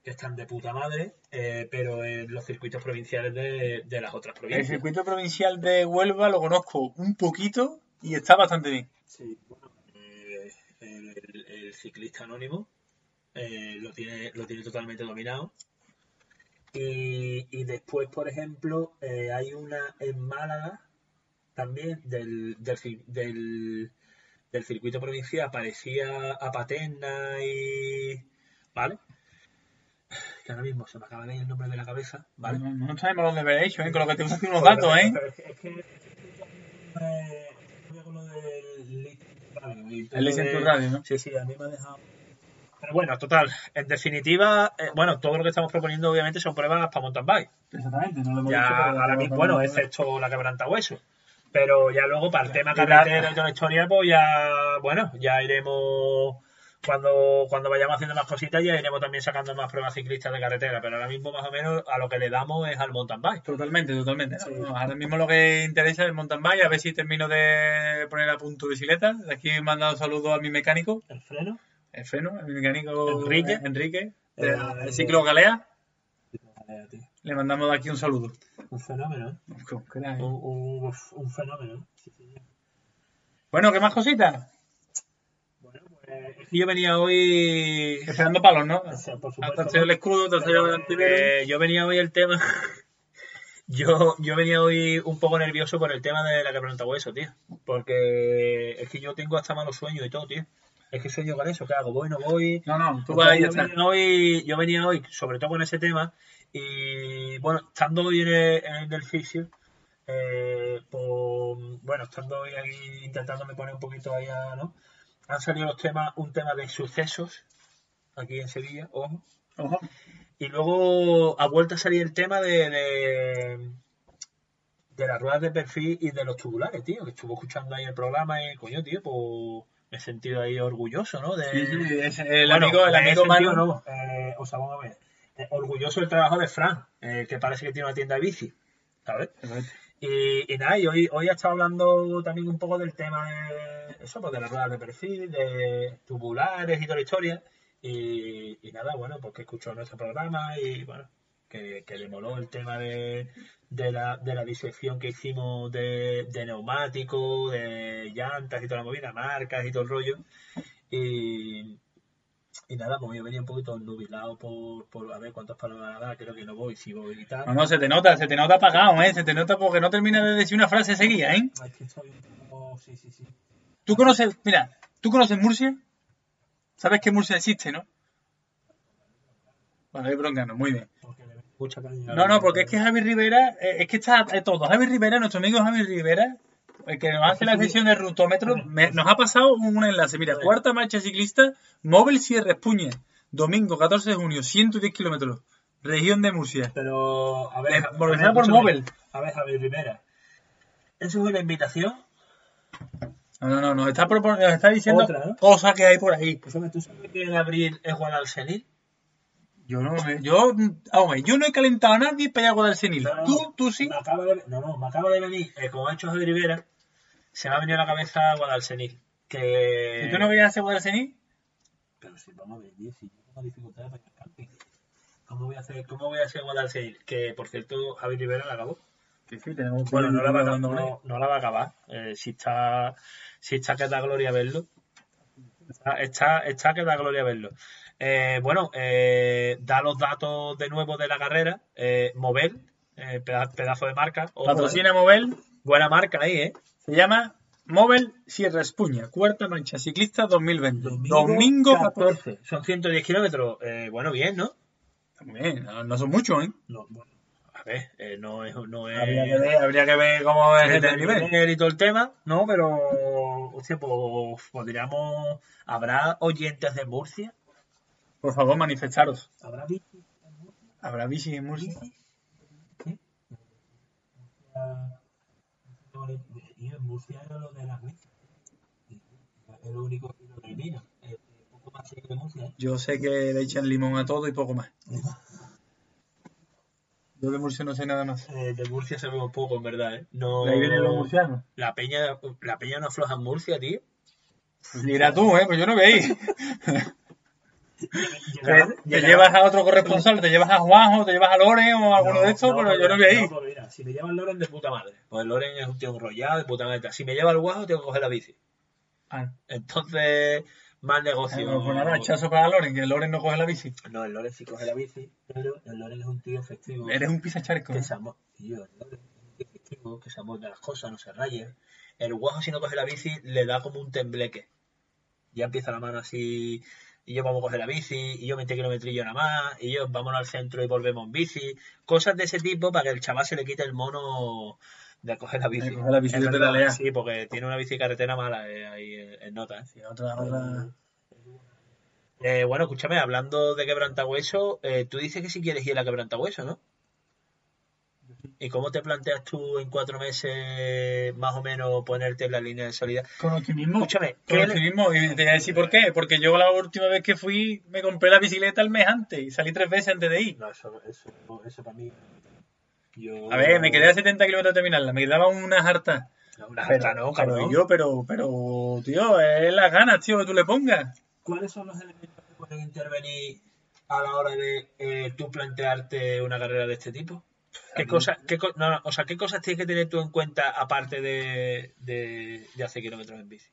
que están de puta madre, eh, pero en los circuitos provinciales de, de las otras El provincias. circuito provincial de Huelva lo conozco un poquito y está bastante bien. Sí, bueno, eh, el, el- el ciclista anónimo eh, lo, tiene, lo tiene totalmente dominado. Y, y después, por ejemplo, eh, hay una en Málaga también del, del, del, del circuito provincial, parecía a Paterna y... ¿Vale? Que ahora mismo se me acaba de ir el nombre de la cabeza, ¿vale? No, no sabemos dónde haber hecho, ¿eh? Con lo que te aquí unos datos, ¿eh? pero es que- eh, El Listen to Radio, ¿no? Sí, sí, a mí me ha dejado. Pero bueno, total, en definitiva, eh, bueno, todo lo que estamos proponiendo obviamente son pruebas para mountain bike. Exactamente, no lo hemos Ya dicho, pero- ahora mismo, bueno, excepto la quebranta hueso. Pero ya luego para el tema carretera y toda la historia, pues ya, bueno, ya iremos, cuando, cuando vayamos haciendo más cositas, ya iremos también sacando más pruebas ciclistas de carretera. Pero ahora mismo, más o menos, a lo que le damos es al mountain bike. Totalmente, totalmente. ¿no? Sí. No, ahora mismo lo que interesa es el mountain bike, a ver si termino de poner a punto bicicleta. De aquí me han dado saludos a mi mecánico, El freno. El freno, a mi mecánico Enrique. Enrique, Eh, de la Ciclo Galea. Le mandamos de aquí un saludo. Un fenómeno, ¿eh? ¿eh? Un, un, un fenómeno. Sí, señor. Bueno, ¿qué más cositas? Bueno, pues es que yo venía hoy. Esperando palos, ¿no? o sea, por Hasta supuesto. el escudo, te Pero, el eh, yo venía hoy el tema. Yo, yo venía hoy un poco nervioso por el tema de la quebranta hueso, tío. Porque es que yo tengo hasta malos sueños y todo, tío. Es que sueño con eso, ¿qué hago? ¿Voy, no voy? No, no, tú vas yo, venía hoy, yo venía hoy, sobre todo con ese tema, y bueno, estando hoy en el, en el fisio, eh, por- bueno, estando hoy aquí intentándome poner un poquito ahí a, ¿no? Han salido los temas, un tema de sucesos aquí en Sevilla, ojo. Ojo. Y luego ha vuelto a salir el tema de, de, de las ruedas de perfil y de los tubulares, tío. Que estuve escuchando ahí el programa y, coño, tío, pues me he sentido ahí orgulloso, ¿no? De, Sí, sí, es el Bueno, amigo, el amigo sentido, Manu. no, eh, o sea, vamos a ver. eh, orgulloso del trabajo de Fran, eh, que parece que tiene una tienda de bici, ¿sabes? Y, y nada, y hoy, hoy ha estado hablando también un poco del tema de eso, pues de las ruedas de perfil, de tubulares y toda la historia. Y, y nada, bueno, porque escuchó nuestro programa y bueno, que, que le moló el tema de, de, la, de la disección que hicimos de, de neumáticos, de llantas y toda la movida, marcas y todo el rollo. Y, y nada, como yo venía un poquito nubilado por, por a ver cuántas palabras dar, creo que no voy, si voy y tal. No, no, se te nota, se te nota apagado, ¿eh? Se te nota porque no terminas de decir una frase seguida, ¿eh? Que estoy un poco- sí, sí, sí. Tú conoces, mira, ¿tú conoces Murcia? ¿Sabes que Murcia existe, no? Vale, broncano, muy bien. Porque le meto mucha caña. No, no, porque es que Javi Rivera, eh, es que está eh, todo. Javi Rivera, nuestro amigo Javi Rivera, el que nos hace la sesión de rutómetro, me- nos ha pasado un, enlace. Mira, cuarta marcha ciclista, Móvil Sierra Espuña, domingo 14 de junio, 110 kilómetros, región de Murcia. Pero, a ver, a ver, organizada por escúchame. Móvil. A ver, Javier Rivera. Eso es una invitación. No, no, no, nos está, nos está diciendo Otra, ¿no? cosas que hay por ahí. Pues hombre, ¿tú sabes que en abril es Juan Senil? Yo no, me- yo, hombre, yo no he calentado a nadie para ir a. No, no, Tú, tú sí. Me acaba de, no, no, me acaba de venir, eh, como ha hecho Javier Rivera, se me ha venido a la cabeza Guadalsenil. Que... ¿Y tú no querías hacer Guadalcenil? Pero si vamos a ver, si yo tengo dificultades para camping. ¿Cómo voy a hacer, cómo voy a hacer Guadalsenil? Que, por cierto, Javier Rivera la acabó. Que sí, tenemos Bueno, no la va no, no la va a acabar. Eh, si está, si está que da gloria verlo. Está, está, está que da gloria verlo. Eh, bueno, eh, da los datos de nuevo de la carrera. Eh, Mover, eh, peda- pedazo de marca. Patrocina Móvil. Buena marca ahí, ¿eh? Se llama Móvil Sierra Espuña, cuarta mancha ciclista 2020. Domingo, 14. Son 110 kilómetros. Bueno, bien, ¿no? Bien, no, no son muchos, ¿eh? No, bueno, a ver, eh, no es. No es Habría que ver, habría que ver cómo es el el nivel. nivel y todo el tema, ¿no? Pero, hostia, pues podríamos. ¿Habrá oyentes de Murcia? Por favor, manifestaros. ¿Habrá bici? ¿Habrá bici en Murcia? Y en Murcia era lo de las bicis. Es lo único poco más que Murcia, ¿eh? Yo sé que le echan limón a todo y poco más. Yo de Murcia no sé nada más. Eh, de Murcia sabemos poco, en verdad, ¿eh? No... Ahí vienen los murcianos. La peña, la peña no afloja en Murcia, tío. Pues Mira tú, ¿eh? Pues yo no veis. Te, llevas a otro corresponsal, te llevas a Juanjo, te llevas a Loren o a alguno de estos, pero yo no porque- veis. porque mira, si me lleva el Loren de puta madre, pues el Loren es un tío enrollado de puta madre. Si me lleva el guajo, tengo que coger la bici. Ah, Entonces, más negocio. bueno, pues nada, hachazo para Loren, que Loren no coge la bici. No, el Loren sí coge la bici, pero el Loren es un tío festivo. Eres un pisacharco. que ¿eh? se tío, el Loren es un tío que se amolda las cosas, no se raye. El guajo, si no coge la bici, le da como un tembleque. Ya empieza la mano así, y yo vamos a coger la bici, y yo 20 kilometrillos nada más, y yo vámonos al centro y volvemos en bici. Cosas de ese tipo para que el chaval se le quite el mono de coger la bici. De coger la bici Es de verdad, pedalear. Sí, porque tiene una bici carretera mala eh, ahí en, nota. ¿eh? Sí, otra, otra... Eh, bueno, escúchame, hablando de quebrantahueso, eh, tú dices que si quieres ir a quebrantahueso, ¿no? ¿Y cómo te planteas tú en cuatro meses más o menos ponerte en la línea de salida? Con optimismo. Escúchame, Con ¿qué le- optimismo. Y te voy a decir por qué. Porque yo la última vez que fui me compré la bicicleta el mes antes y salí tres veces antes de ir. No, eso, eso, eso para mí. Yo... A ver, me quedé a 70 kilómetros de terminarla. Me quedaban unas hartas. No, una jarta no, cabrón. yo, pero, pero, tío, es las ganas, tío, que tú le pongas. ¿Cuáles son los elementos que pueden intervenir a la hora de eh, tú plantearte una carrera de este tipo? ¿Qué cosas, qué, no, no, o sea, ¿qué cosas tienes que tener tú en cuenta aparte de, de, de hacer kilómetros en bici?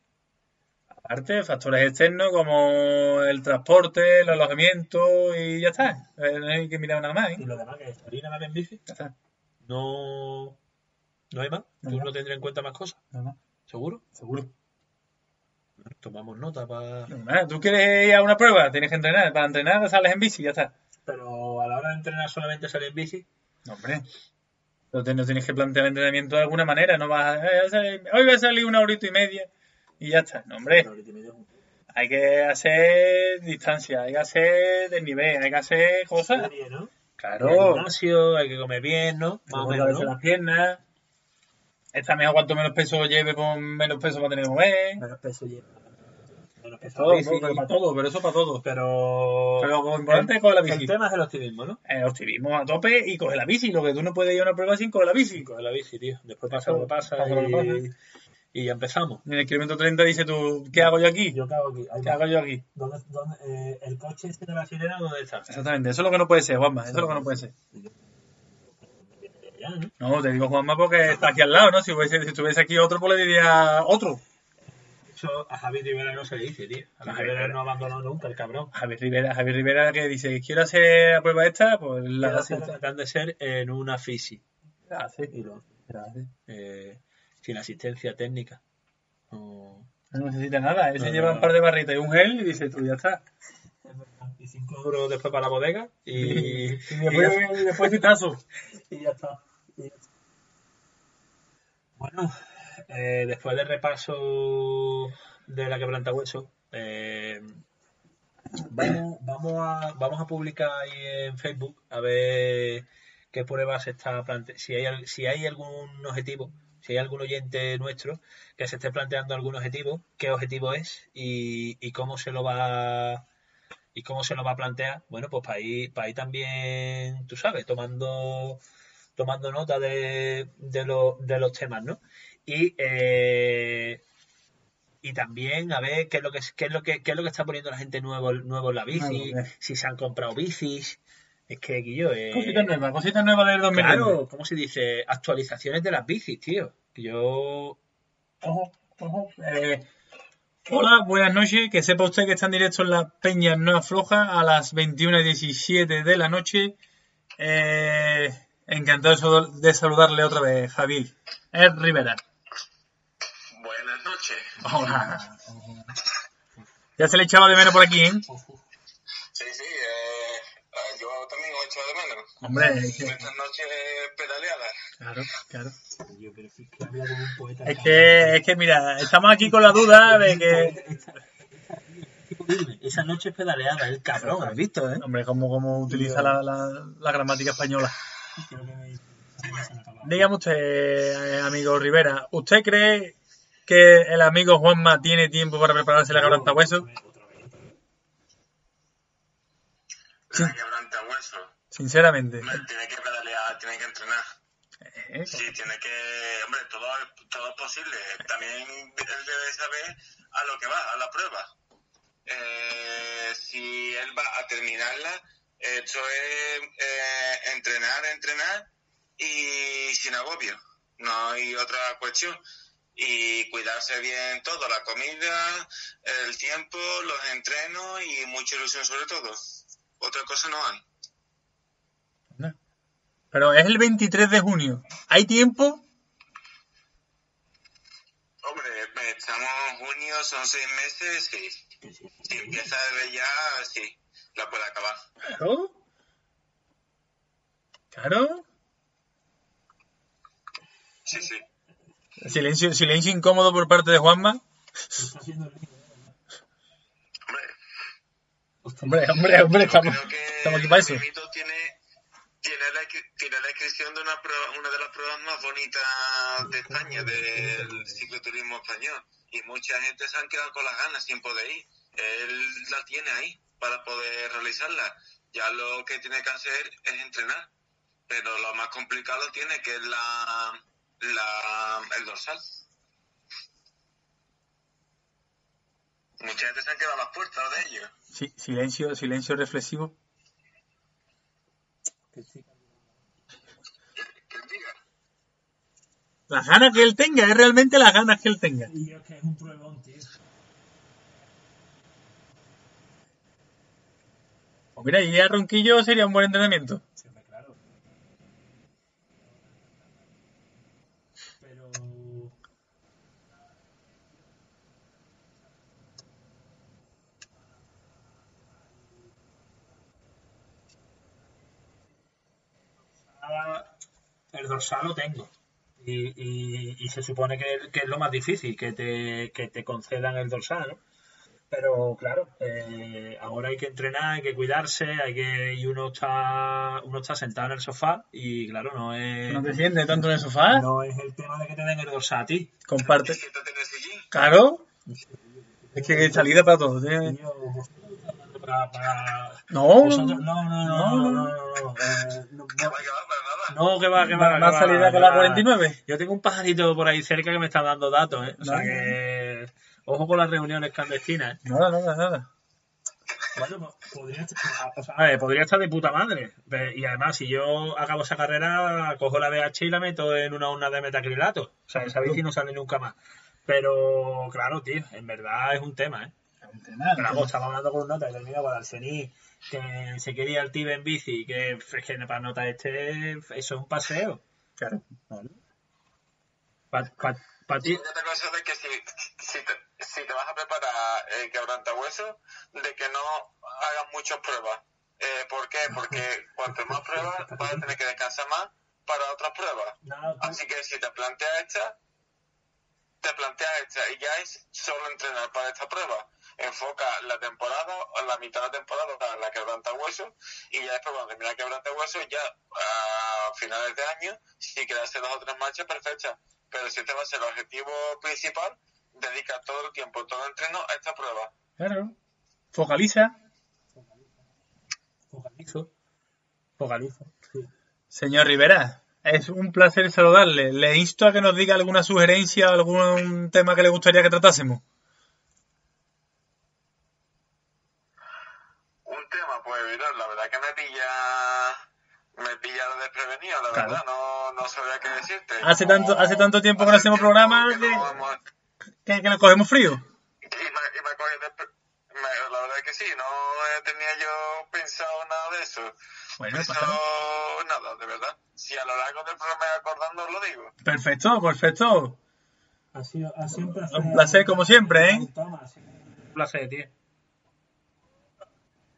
Aparte, factores externos como el transporte, el alojamiento y ya está. Eh, No hay que mirar nada más, ¿eh? Y lo demás que es salir nada más en bici, Ya está. no, no hay más. No Tú no tendrás en cuenta más cosas. ¿seguro? Seguro. Tomamos nota para... Nada, Tú quieres ir a una prueba, tienes que entrenar. Para entrenar sales en bici y ya está. Pero a la hora de entrenar solamente salir en bici, hombre. Pero te- no tienes que plantear el entrenamiento de alguna manera. No vas a, eh, salir- hoy voy a salir una horita y media y ya está. No, hombre. Hay que hacer distancia, hay que hacer desnivel, hay que hacer cosas. serie, ¿no? Hay Claro. gimnasio, hay que comer bien, ¿no? Más o menos, las piernas. Está mejor cuanto menos peso lleve, con menos peso va a tener que mover. Menos peso lleva. Todo, todo, para todo, pero eso para todo. Pero... Pero lo importante es coger la bici. El tema es el optimismo, ¿no? El optimismo a tope y coger la bici. Lo que tú no puedes ir a una prueba sin coger la bici. Coger la bici, tío. Después pasa lo que pasa, y... pasa. y ya empezamos. En el kilómetro 30 dice tú, ¿qué hago yo aquí? Yo cago aquí. Ahí ¿Qué hago yo aquí? ¿Dónde, dónde, eh, el coche este de la sirena, ¿dónde está? Exactamente, eso es lo que no puede ser, Juanma. Eso es lo que no puede ser. No, te digo Juanma porque está aquí al lado, ¿no? Si, hubiese, si estuviese aquí otro, pues le diría otro. Eso a Javi Rivera no se le dice, tío. A Javi Rivera no ha abandonado nunca el cabrón. Javier Rivera, Javier Rivera que dice, quiero hacer la prueba esta, pues la Quiero hace. tratar de ser en una fisi. La hace. Y lo- hace. eh, sin asistencia técnica. No. No necesita nada, él se No, lleva no, un par de barritas y un gel y dice, tú ya está. Y 5 euros después para la bodega y, Y y después, y después citazo. y ya está. Y ya está. Bueno, eh, después del repaso de la quebranta hueso, eh, vamos, vamos, a, vamos a publicar ahí en Facebook a ver qué pruebas se está planteando. Si hay, si hay algún objetivo, si hay algún oyente nuestro que se esté planteando algún objetivo, qué objetivo es y, y cómo se lo va y cómo se lo va a plantear. Bueno, pues para ir, para ir también, tú sabes, tomando tomando nota de, de, lo- de los temas, ¿no? Y eh, y también a ver qué es lo que qué es lo que qué es lo que está poniendo la gente nuevo nuevo en la bici, eh. si se han comprado bicis. Es que Guillo, eh, Cositas nuevas, cositas nuevas del 2020. claro, ¿cómo se dice? Actualizaciones de las bicis, tío. Que yo Ojo, ojo. Eh, hola, buenas noches. Que sepa usted que está en directo en la Peña No Afloja a las 21 y 17 de la noche. Eh, encantado de sal- de saludarle otra vez, Javier. Es Rivera. Buenas noches. Hola. Ya se le echaba de menos por aquí, ¿eh? Sí, sí, eh, eh, yo también os echo de menos. Hombre, es que- Estas noches pedaleadas. claro, claro. yo pero sí que habla como un poeta. Es que, es que, mira, estamos aquí con la duda de que... Esa noche es pedaleada, el cabrón, ¿has visto, eh? Hombre, cómo, cómo utiliza la, la- la gramática española. Dígame usted, eh, amigo Rivera, ¿usted cree que el amigo Juanma tiene tiempo para prepararse la quebranta hueso? La quebranta hueso. Sinceramente. Tiene que pedalear, tiene que entrenar. Eh, Sí, tiene que. Hombre, todo, todo es posible. También él debe saber a lo que va, a la prueba. Eh, si él va a terminarla, esto es eh, entrenar, entrenar y sin agobio. No hay otra cuestión. Y cuidarse bien todo, la comida, el tiempo, los entrenos y mucha ilusión sobre todo. Otra cosa no hay. Pero es el 23 de junio. ¿Hay tiempo? Hombre, estamos en junio, son seis meses, sí. Si empieza desde ya, sí, la puede acabar. Claro. Claro. Sí, sí. Silencio, silencio incómodo por parte de Juanma. Está. Hombre, Hombre, hombre, estamos, creo que estamos aquí para eso. Tiene, tiene, la, tiene la inscripción de una, prueba- una de las pruebas más bonitas de España, del cicloturismo español. Y mucha gente se han quedado con las ganas sin poder ir. Él la tiene ahí para poder realizarla. Ya lo que tiene que hacer es entrenar. Pero lo más complicado tiene que es la, la, el dorsal. Mucha gente se han quedado a las puertas de ello. Sí, silencio, silencio reflexivo. Que diga. Las ganas que él tenga, es realmente las ganas que él tenga. Y es que es un pruebón, tío. Pues mira, y a Ronquillo sería un buen entrenamiento. Siempre, claro. Pero. Ah, El dorsal lo tengo. Y, y, y se supone que, que es lo más difícil, que te, que te concedan el dorsal, ¿no? Pero claro, eh, ahora hay que entrenar, hay que cuidarse, hay que y uno está uno está sentado en el sofá y claro, no es No te sientes tanto en el sofá. no es el tema de que te den el dorsal a ti. Comparte. Claro. Es que hay salida para todo. tiene- Tío, para- para- No. vosotros- no, no, no, no, no, no, no, eh, no, Que va, que va, para nada. no, que va, que va, Más que más va, salida que la va. 49. Yo tengo un pajarito por ahí cerca que me está dando datos, ¿eh? O sea No. que ojo con las reuniones clandestinas, ¿eh? Nada, nada, nada. Bueno, pues, podría, estar- o sea, a ver, podría estar de puta madre. Y además, si yo acabo esa carrera, cojo la BH y la meto en una urna de metacrilato. O sea, esa bici no sale nunca más. Pero, claro, tío, en verdad es un tema, ¿eh? Pero vamos, estaba hablando con un nota y termina con Arsení, que se quería el tío en bici, que es que para nota este, eso es un paseo. Claro. Para ti, Y otra cosa de que si, si, te, si te vas a preparar el quebrantahueso, de que no hagas muchas pruebas. Eh, ¿Por qué? Porque cuanto más pruebas, vas a tener que descansar más para otras pruebas. no, Así que si te planteas esta, te planteas esta y ya es solo entrenar para esta prueba. Enfoca la temporada o la mitad de la temporada para la quebranta hueso y ya después cuando termina quebranta hueso ya a finales de año si hacer dos o tres marchas perfectas. Pero si este va a ser el objetivo principal, dedica todo el tiempo, todo el entreno a esta prueba. Claro. Focaliza. focalizo. Focalizo. Sí. Señor Rivera, es un placer saludarle. Le insto a que nos diga alguna sugerencia, algún tema que le gustaría que tratásemos. Un la verdad que me pilla, me pilla lo desprevenido, la Claro. verdad, no, no sabría qué decirte. Hace tanto, hace tanto tiempo que no hacemos programa que que, no hemos- que- que nos cogemos frío. y me, y me coge despre- me- la verdad que sí, no tenía yo pensado nada de eso. Bueno, Eso, pasa nada. de verdad. Si a lo largo del programa me acordando, os lo digo. Perfecto, perfecto. Ha sido, ha sido un placer. Un placer como siempre, ¿eh? Un placer, tío.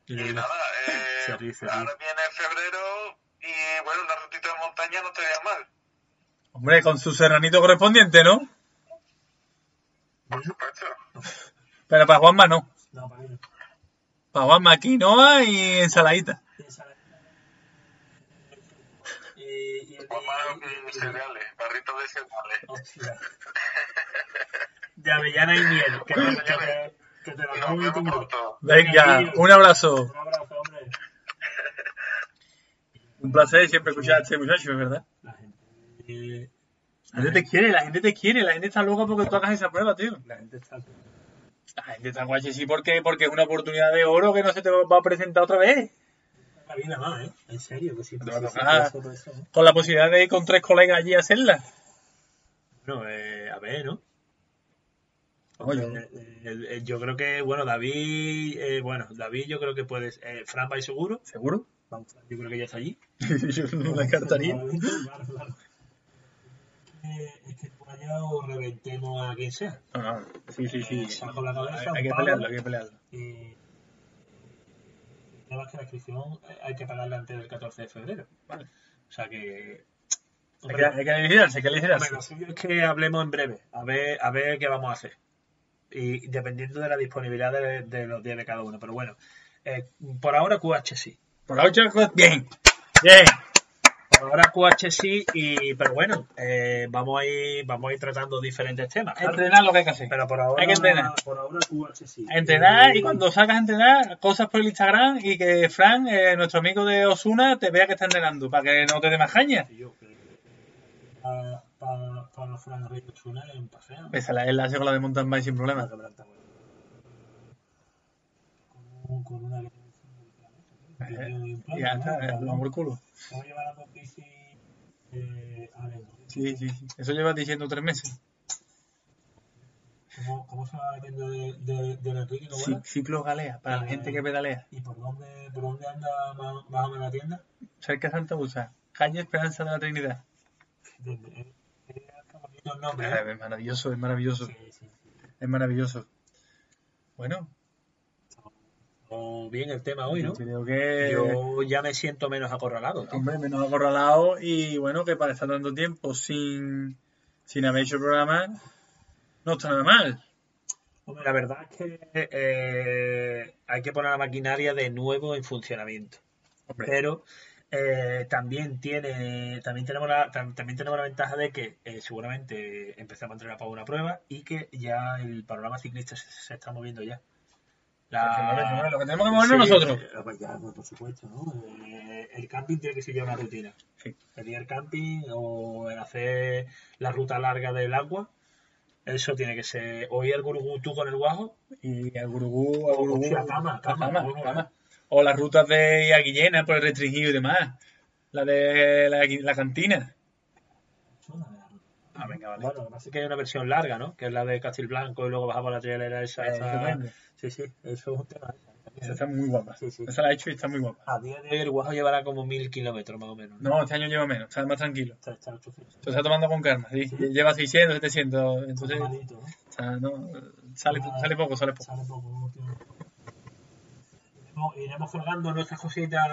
Y nada, eh, Se ríe, se ríe. ahora viene febrero y bueno, una rutita de montaña no estaría mal. Hombre, con su serranito correspondiente, ¿no? Por supuesto. Pero para Juanma no. No, para mí no. Para Juanma quinoa y ensaladita. Y, y, y, más mm, cereales, barritos de cereales. Hostia. De avellana y miel. Que te, que te, que te la Nos como vemos tú. pronto. Venga, un abrazo. Un abrazo, hombre. Un placer siempre escuchar a este muchacho, es verdad. La gente, eh, La gente te quiere, la gente te quiere, la gente está loca porque tú hagas esa prueba, tío. la gente está... La gente está guay, sí, porque, porque es una oportunidad de oro que no se te va a presentar otra vez. La vida más, ¿eh? En serio, que sí. Por eso, por eso, ¿eh? Con la posibilidad de ir con tres colegas allí a hacerla. Bueno, eh, a ver, ¿no? Oye. Eh, eh, yo creo que, bueno, David, eh, bueno, David yo creo que puedes, eh, Fran va seguro, ¿Seguro? Vamos, yo creo que ya está allí. Yo no la descartaría. Claro, claro. Es que tú allá o reventemos a quien sea. No, no. Sí, sí, sí. Saco la cabeza, Hay, hay que pelearlo, hay que pelearlo. Y nada más que la inscripción hay que pagarla antes del 14 de febrero. Vale. O sea que... Hay que, hay que aligerarse, hay que aligerarse. Hombre, lo suyo es que hablemos en breve, a ver, a ver qué vamos a hacer. Y dependiendo de la disponibilidad de, de los días de cada uno. Pero bueno, eh, por ahora QH sí. Por ahora, chicos, bien. Bien. Por ahora QH sí, y, pero bueno, eh, vamos, a ir, vamos a ir tratando diferentes temas. claro. Entrenar lo que hay que hacer. Pero por ahora, Hay que entrenar. Por ahora QH sí. Entrenar y Eh, cuando salgas a entrenar, cosas por el Instagram y que Fran, eh, nuestro amigo de Osuna, te vea que está entrenando para que no te dé más caña. yo, que- Para, para, para Fran Rey Osuna es un paseo. Esa la, él la hace con la de mountain bike sin problema. Con, con una que Eh, y eh, lo por culo. A llevar a dos eh, Lendo. Sí, sí, sí. Eso llevas diciendo tres meses. ¿Cómo, ¿Cómo se va dependiendo de, de, del Enrique? ¿Cómo Sí, ciclo galea, para la gente que pedalea. ¿Y por dónde, por dónde anda más, más o menos la tienda? Cerca de Santa Usa, calle Esperanza de la Trinidad. De- de- eh, eh, Ah, ¿eh? Es maravilloso, es maravilloso, Sí, sí, sí. es maravilloso. Bueno, Oh, bien el tema hoy, ¿no? creo que Yo ya me siento menos acorralado. hombre, menos acorralado y bueno, que para estar tanto tiempo sin, sin haber hecho programa, no está nada mal. Hombre, la verdad es que eh, hay que poner la maquinaria de nuevo en funcionamiento. Hombre, pero eh, también tiene también tenemos la tam- también tenemos la ventaja de que eh, seguramente empezamos a entrenar para una prueba y que ya el panorama ciclista se, se está moviendo ya La- lo que tenemos que movernos Sí, nosotros. eh, pues ya, pues, por supuesto, ¿no? Eh, el camping tiene que ser ya una rutina. Sí. El del camping o el hacer la ruta larga del agua. Eso tiene que ser. O ir al gurugú tú con el guajo. Y al gurugú, al gurugú. Hostia, cama, cama, cama, cama. O las rutas de Aguillena por el restringido y demás. La de la, la cantina. Ah, venga, vale. Bueno, lo que pasa es que hay una versión larga, ¿no? Que es la de Castilblanco y luego bajamos la trialera esa. Eh, esa-. Sí, sí, eso es un tema. Esa está muy guapa. Sí, sí. Esa la he hecho y está muy guapa. A día de hoy el guajo llevará como mil kilómetros más o menos. No, este año lleva menos, está más tranquilo. Está, está 800. Se está tomando con calma, sí. Lleva 600, 700. Entonces, Normalito, ¿no? o sea, no, sale, sale poco, sale poco. Sale poco. Iremos, colgando nuestras cositas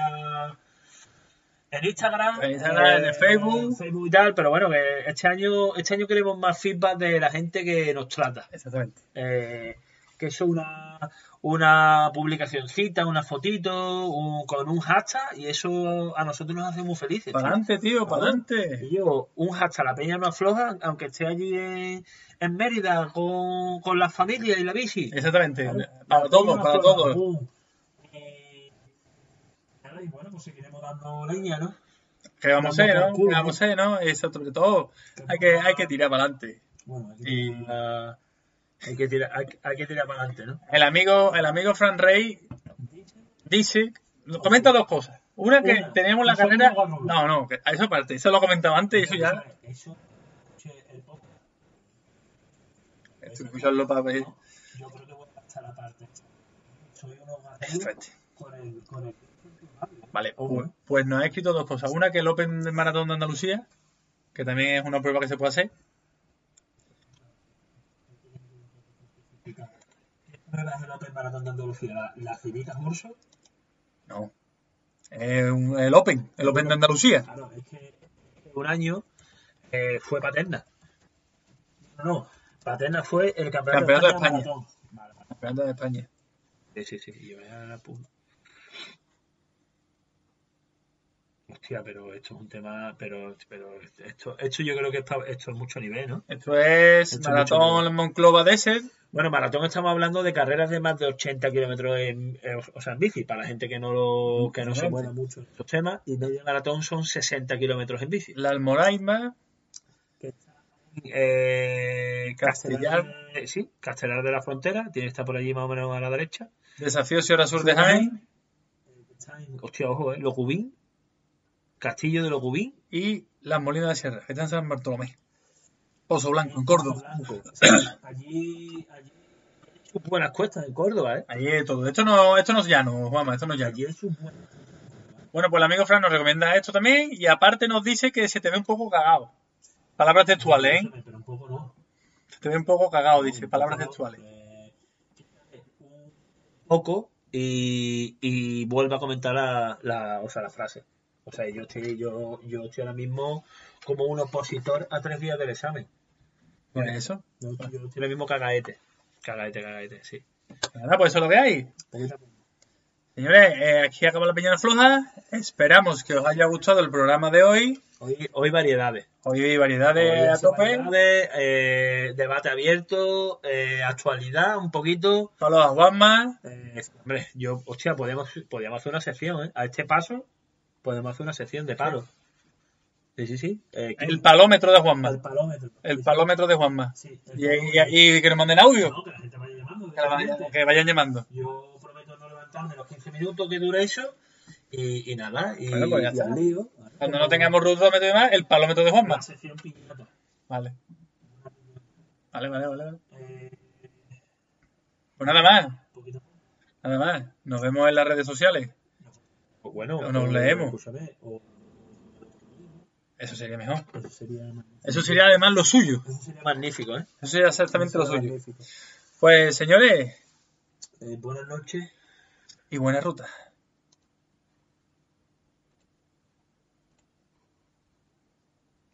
en Instagram, En Instagram, en Facebook. en Facebook y tal, pero bueno, que este año, este año queremos más feedback de la gente que nos trata. Exactamente. Eh, que eso una, una publicacioncita, una fotito, un- con un hashtag, y eso a nosotros nos hace muy felices. Para adelante, tío, para adelante. Y yo, un hashtag, la peña no afloja, aunque esté allí en, en Mérida con, con la familia y la bici. Exactamente. Para todos, para todos. Y bueno, pues seguiremos dando leña, ¿no? ¿Qué vamos a no? culo, ¿Qué vamos a no? Eso, sobre todo, hay que, hay que tirar para adelante. Bueno, hay que, Y- tirar, hay que tirar, hay, hay que tirar para adelante, ¿no? El amigo, el amigo Fran Rey dice, comenta dos cosas. Una que Una, teníamos la que carrera. No, no, que a eso aparte, eso lo comentaba antes y eso ya. Eso, el podcast, Esto, escucharlo para ver. ¿no? Yo creo que voy a pasar la parte. Soy unos con el, con el Vale, pues, pues nos ha escrito dos cosas. Una que el Open del Maratón de Andalucía, que también es una prueba que se puede hacer. ¿Qué prueba es el Open Maratón de Andalucía? ¿La, la Civitas? No. Un- el Open, el Open de Andalucía. Claro, es que un año eh, fue Paterna. No, no, Paterna fue el campeonato, Campeonato de de España. maratón. Vale, vale. Campeonato de España. Sí, sí, sí, yo la punta. Hostia, pero esto es un tema, pero, pero esto, esto yo creo que está, esto es mucho nivel, ¿no? Esto es Esto es Maratón Monclova Desert. Bueno, maratón estamos hablando de carreras de más de 80 kilómetros en, eh, o sea, en bici, para la gente que no lo, que no se mueve mucho en estos temas, y medio maratón son 60 kilómetros en bici. La Almoraima. Eh, Castellar. Sí, Castellar de la Frontera, tiene que estar por allí más o menos a la derecha. Desafío Sierra Sur de Jaén. Hostia, ojo, eh, Locubín, Castillo de Locubín, Y Las Molinas de Sierra, que está en San Bartolomé. Pozo Blanco, en Córdoba. Blanco. allí, allí hay sus buenas cuestas en Córdoba, ¿eh? Allí es todo. Esto no, esto no es llano, Juanma, esto no es llano. Allí hay sus buenas Bueno, pues el amigo Fran nos recomienda esto también y aparte nos dice que se te ve un poco cagado. Palabras textuales, ¿eh? Pero un poco no. Se te ve un poco cagado, dice. Palabras textuales. Un poco y, y vuelvo a comentar la, la, o sea, la frase. Sea, yo estoy, yo, yo estoy ahora mismo como un opositor a tres días del examen. Por eso. Yo estoy ahora mismo cagaete. Cagaete, cagaete, sí. Nada, pues eso es lo que hay. Señores, eh, aquí acaba la peña floja. Esperamos que os haya gustado el programa de hoy. Hoy, hoy variedades. Hoy variedades Hoy a tope. variedades, eh, debate abierto, eh, actualidad un poquito. Saludos a Juanma. Eh, hombre, yo, hostia, podemos, podríamos hacer una sección, ¿eh? A este paso, podemos hacer una sección de palos. Sí, sí, sí. Eh, El palómetro de Juanma. el palómetro. El palómetro de Juanma. Sí, Y, palómetro. y- y que nos manden audio. No, que la gente vaya llamando. Que, vayan, directamente. que vayan llamando. Yo prometo no levantarme los 15 minutos que dure eso. Y, y nada, y, Bueno, pues ya está. Cuando no tengamos rudómetro y demás, el palómetro de Juanma. La sección piñata. Vale. Vale, vale, vale. vale. Eh, Pues nada más. un poquito. Nada más. Nos vemos en las redes sociales. Bueno, O nos leemos. escúchame, o- Eso sería mejor. eso sería magnífico. Eso sería además lo suyo. Eso sería magnífico, ¿eh? Eso sería exactamente lo Eso sería suyo. magnífico. Pues señores, Eh, buenas noches. y buena ruta.